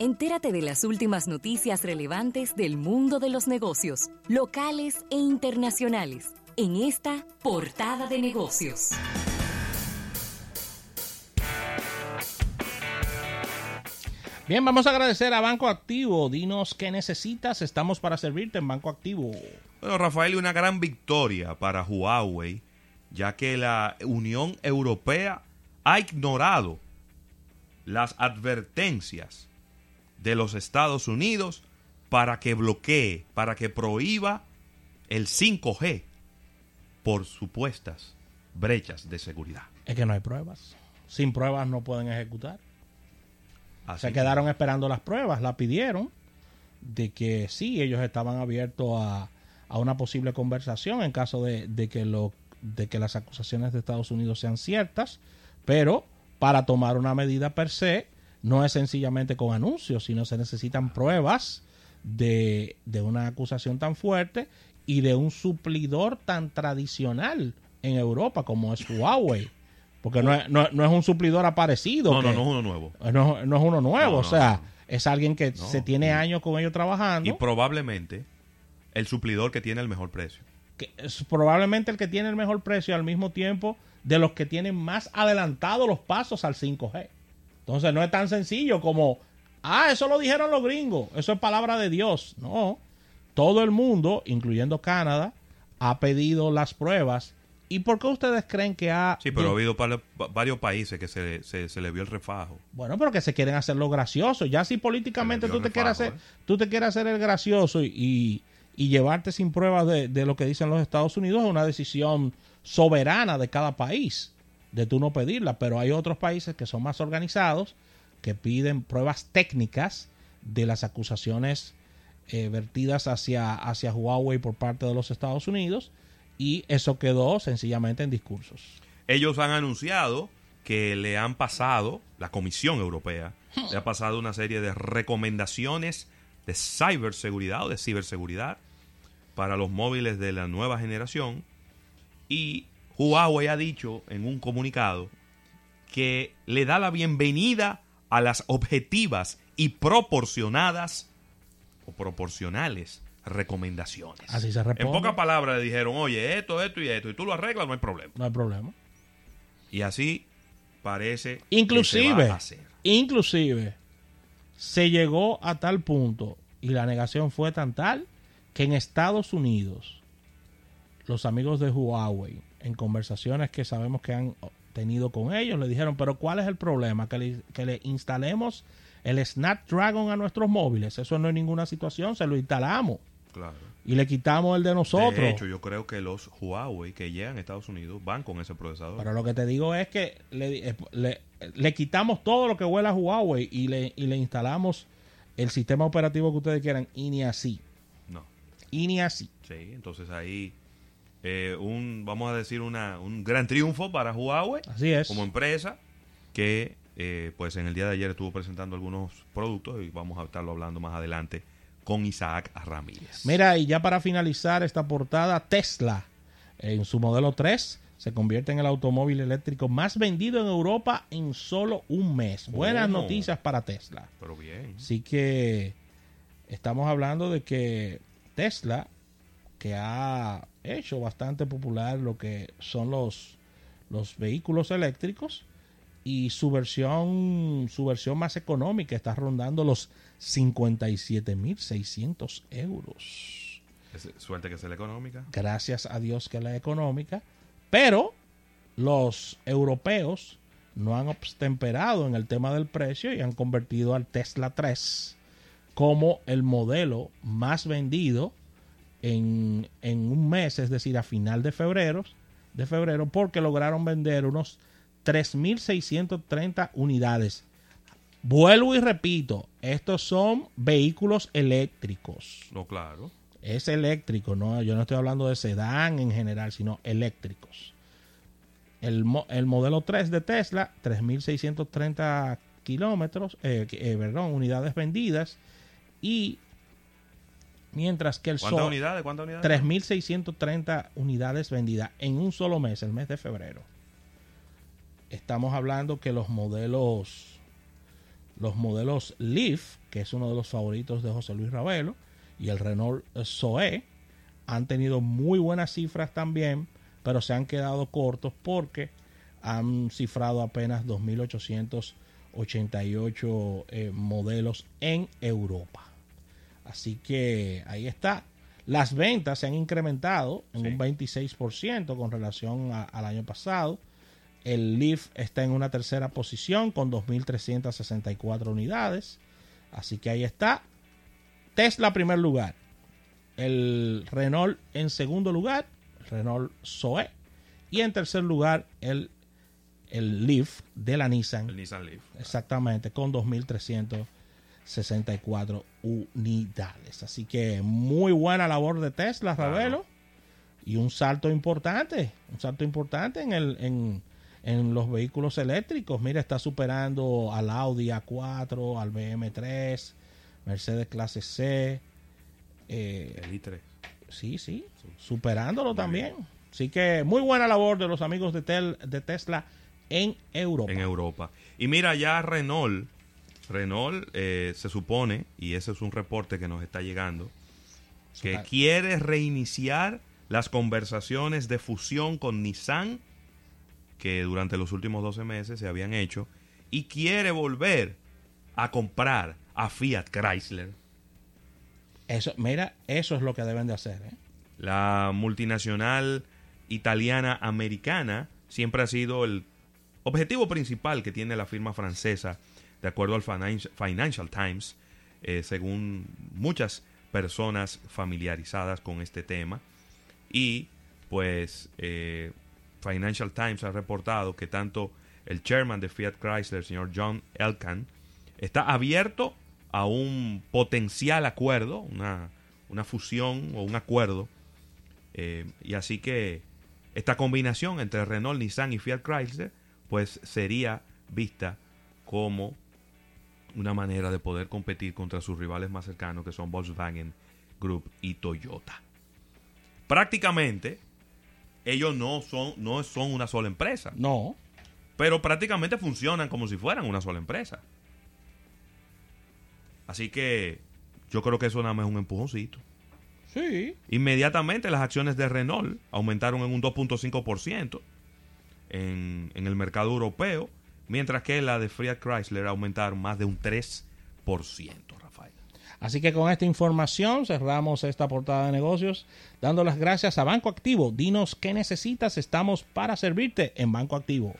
Entérate de las últimas noticias relevantes del mundo de los negocios, locales e internacionales, en esta portada de negocios. Bien, vamos a agradecer a Banco Activo. Dinos qué necesitas. Estamos para servirte en Banco Activo. Bueno, Rafael, una gran victoria para Huawei, ya que la Unión Europea ha ignorado las advertencias de los Estados Unidos para que bloquee, para que prohíba el 5G por supuestas brechas de seguridad. Es que no hay pruebas. Sin pruebas no pueden ejecutar. Así Se quedaron esperando las pruebas, la pidieron de que sí, ellos estaban abiertos a, a una posible conversación en caso de, de que lo, de que las acusaciones de Estados Unidos sean ciertas, pero para tomar una medida per se no es sencillamente con anuncios, sino se necesitan pruebas de, de una acusación tan fuerte y de un suplidor tan tradicional en Europa como es Huawei. Porque no es, no, no es un suplidor aparecido. No, no, que- no es uno nuevo. no, no es uno nuevo, o sea, es alguien que se tiene años con ellos trabajando. Y probablemente el suplidor que tiene el mejor precio. que es probablemente el que tiene el mejor precio al mismo tiempo de los que tienen más adelantados los pasos al 5G. Entonces no es tan sencillo como, ah, eso lo dijeron los gringos, eso es palabra de Dios. No, todo el mundo, incluyendo Canadá, ha pedido las pruebas. ¿Y por qué ustedes creen que ha... Sí, pero ha habido pa- varios países que se, se, se le vio el refajo. Bueno, pero que se quieren hacer lo gracioso. Ya si políticamente tú te quieres hacer, ¿eh? tú te quieres hacer el gracioso y, y, y llevarte sin pruebas de, de lo que dicen los Estados Unidos es una decisión soberana de cada país, de tú no pedirla. Pero hay otros países que son más organizados, que piden pruebas técnicas de las acusaciones eh, vertidas hacia, hacia Huawei por parte de los Estados Unidos y eso quedó sencillamente en discursos. Ellos han anunciado que le han pasado, la Comisión Europea, le ha pasado una serie de recomendaciones de ciberseguridad o de ciberseguridad para los móviles de la nueva generación. Y Huawei ha dicho en un comunicado que le da la bienvenida a las objetivas y proporcionadas o proporcionales recomendaciones. Así se En responde. pocas palabras le dijeron, oye, esto, esto y esto, y tú lo arreglas, no hay problema. No hay problema. Y así parece que Inclusive, se va a hacer. inclusive, se llegó a tal punto y la negación fue tan tal que en Estados Unidos los amigos de Huawei, en conversaciones que sabemos que han tenido con ellos, le dijeron, pero ¿cuál es el problema? Que le, que le instalemos el Snapdragon a nuestros móviles. Eso no es ninguna situación, se lo instalamos Claro. y le quitamos el de nosotros. De hecho, yo creo que los Huawei que llegan a Estados Unidos van con ese procesador. Pero lo que te digo es que le, eh, le- le quitamos todo lo que huele a Huawei y le, y le instalamos el sistema operativo que ustedes quieran y ni así. No. Y ni así. Sí, entonces ahí eh, un, vamos a decir, una, un gran triunfo para Huawei Así es. como empresa que eh, pues en el día de ayer estuvo presentando algunos productos y vamos a estarlo hablando más adelante con Isaac Ramírez. Mira, y ya para finalizar esta portada, Tesla en su modelo 3 se convierte en el automóvil eléctrico más vendido en Europa en solo un mes. Buenas ¿Cómo? noticias para Tesla. Pero bien. Así que estamos hablando de que Tesla, que ha hecho bastante popular lo que son los, los vehículos eléctricos, y su versión, su versión más económica está rondando los 57.600 euros. Es- suerte que sea la económica. Gracias a Dios que la económica. Pero los europeos no han obstemperado en el tema del precio y han convertido al Tesla 3 como el modelo más vendido en, en un mes, es decir, a final de febrero, de febrero, porque lograron vender unos 3.630 unidades. Vuelvo y repito, estos son vehículos eléctricos. No, claro. Es eléctrico, no, yo no estoy hablando de sedán en general, sino eléctricos. El, el modelo 3 de Tesla, 3.630 kilómetros, eh, eh, perdón, unidades vendidas. Y mientras que el ¿Cuántas Sol, unidades? ¿Cuántas unidades? 3.630 unidades vendidas en un solo mes, el mes de febrero. Estamos hablando que los modelos los modelos Leaf, que es uno de los favoritos de José Luis Ravelo, y el Renault Zoe han tenido muy buenas cifras también, pero se han quedado cortos porque han cifrado apenas 2.888 eh, modelos en Europa. Así que ahí está. Las ventas se han incrementado en Sí. un 26% con relación a- al año pasado. El Leaf está en una tercera posición con 2.364 unidades. Así que ahí está. Tesla primer lugar. El Renault en segundo lugar. Renault Zoe. Y en tercer lugar el, el Leaf de la Nissan. El Nissan Leaf. Exactamente, con 2.364 unidades. Así que muy buena labor de Tesla, Claro. Ravelo. Y un salto importante, un salto importante en, el, en, en los vehículos eléctricos. Mira, está superando al Audi A4, al BM3, Mercedes clase C. eh, El i3. sí, sí, superándolo Muy también. Así que muy buena labor de los amigos de, Tel- de Tesla en Europa. en Europa. Y mira, ya Renault, Renault eh, se supone, y ese es un reporte que nos está llegando, que quiere reiniciar las conversaciones de fusión con Nissan que durante los últimos 12 meses se habían hecho y quiere volver a comprar a Fiat Chrysler. Eso, mira, eso es lo que deben de hacer. ¿eh? La multinacional italiana americana siempre ha sido el objetivo principal que tiene la firma francesa, de acuerdo al Finan- Financial Times, eh, según muchas personas familiarizadas con este tema. Y pues eh, Financial Times ha reportado que tanto el chairman de Fiat Chrysler, el señor John Elkann, está abierto a un potencial acuerdo, una, una fusión o un acuerdo. eh, y así que esta combinación entre Renault, Nissan y Fiat Chrysler, pues sería vista como una manera de poder competir contra sus rivales más cercanos, que son Volkswagen Group y Toyota. Prácticamente, ellos no son, no son una sola empresa, No, pero prácticamente funcionan como si fueran una sola empresa. Así que yo creo que eso nada más es un empujoncito. sí, Inmediatamente las acciones de Renault aumentaron en un 2.5% en, en el mercado europeo, mientras que la de Fiat Chrysler aumentaron más de un 3%, Rafael. Así que con esta información cerramos esta portada de negocios, dando las gracias a Banco Activo. Dinos qué necesitas, estamos para servirte en Banco Activo.